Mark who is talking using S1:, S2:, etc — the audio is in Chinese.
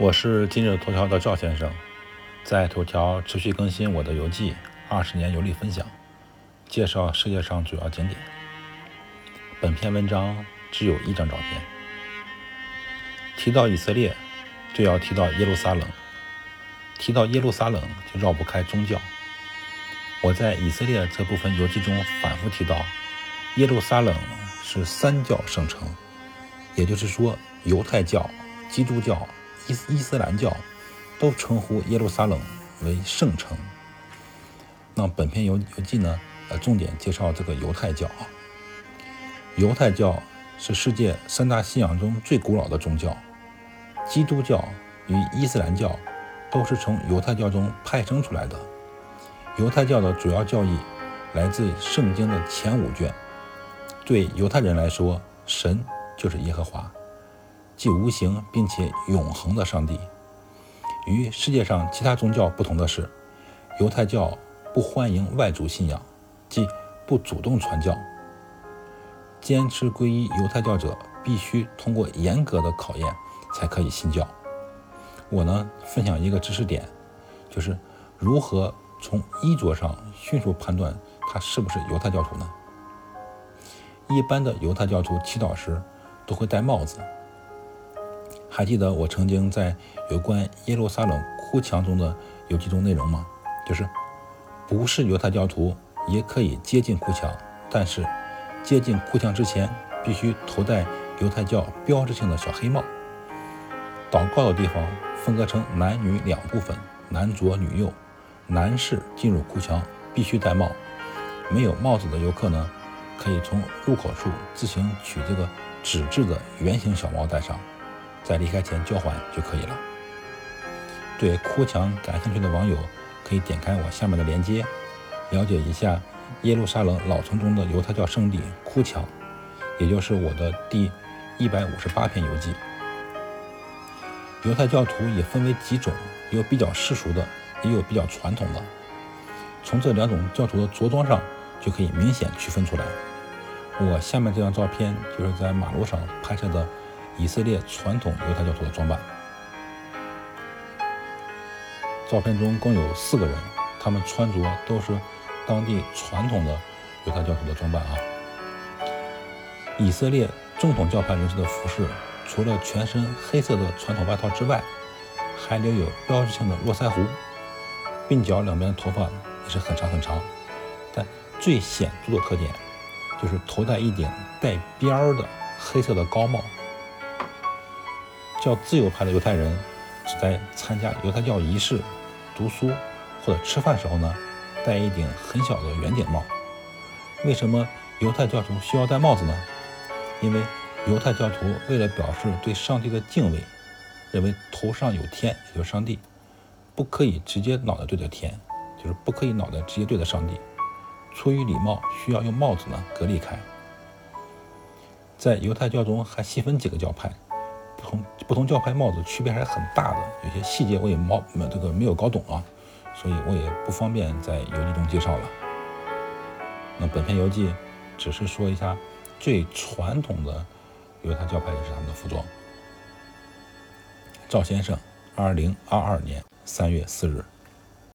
S1: 我是今日头条的赵先生，在头条持续更新我的游记，二十年游历分享，介绍世界上主要景点。本篇文章只有一张照片。提到以色列，就要提到耶路撒冷。提到耶路撒冷，就绕不开宗教。我在以色列这部分游记中反复提到，耶路撒冷是三教圣城，也就是说，犹太教、基督教。伊伊斯兰教都称呼耶路撒冷为圣城。那本篇游游记呢？呃，重点介绍这个犹太教啊。犹太教是世界三大信仰中最古老的宗教。基督教与伊斯兰教都是从犹太教中派生出来的。犹太教的主要教义来自圣经的前五卷。对犹太人来说，神就是耶和华。既无形并且永恒的上帝。与世界上其他宗教不同的是，犹太教不欢迎外族信仰，即不主动传教。坚持皈依犹太教者必须通过严格的考验才可以信教。我呢，分享一个知识点，就是如何从衣着上迅速判断他是不是犹太教徒呢？一般的犹太教徒祈祷时都会戴帽子。还记得我曾经在有关耶路撒冷哭墙中的有几种内容吗？就是不是犹太教徒也可以接近哭墙，但是接近哭墙之前必须头戴犹太教标志性的小黑帽。祷告的地方分割成男女两部分，男左女右。男士进入哭墙必须戴帽，没有帽子的游客呢，可以从入口处自行取这个纸质的圆形小帽戴上。在离开前交还就可以了。对哭墙感兴趣的网友，可以点开我下面的链接，了解一下耶路撒冷老城中的犹太教圣地哭墙，也就是我的第一百五十八篇游记。犹太教徒也分为几种，有比较世俗的，也有比较传统的。从这两种教徒的着装上就可以明显区分出来。我下面这张照片就是在马路上拍摄的。以色列传统犹太教徒的装扮。照片中共有四个人，他们穿着都是当地传统的犹太教徒的装扮啊。以色列正统教派人士的服饰，除了全身黑色的传统外套之外，还留有标志性的络腮胡，鬓角两边的头发也是很长很长。但最显著的特点就是头戴一顶带边儿的黑色的高帽。叫自由派的犹太人，只在参加犹太教仪式、读书或者吃饭时候呢，戴一顶很小的圆顶帽。为什么犹太教徒需要戴帽子呢？因为犹太教徒为了表示对上帝的敬畏，认为头上有天，也就是上帝，不可以直接脑袋对着天，就是不可以脑袋直接对着上帝。出于礼貌，需要用帽子呢隔离开。在犹太教中还细分几个教派。不同不同教派帽子区别还是很大的，有些细节我也毛这个没有搞懂啊，所以我也不方便在游记中介绍了。那本篇游记只是说一下最传统的犹太教派就是他们的服装。赵先生，二零二二年三月四日。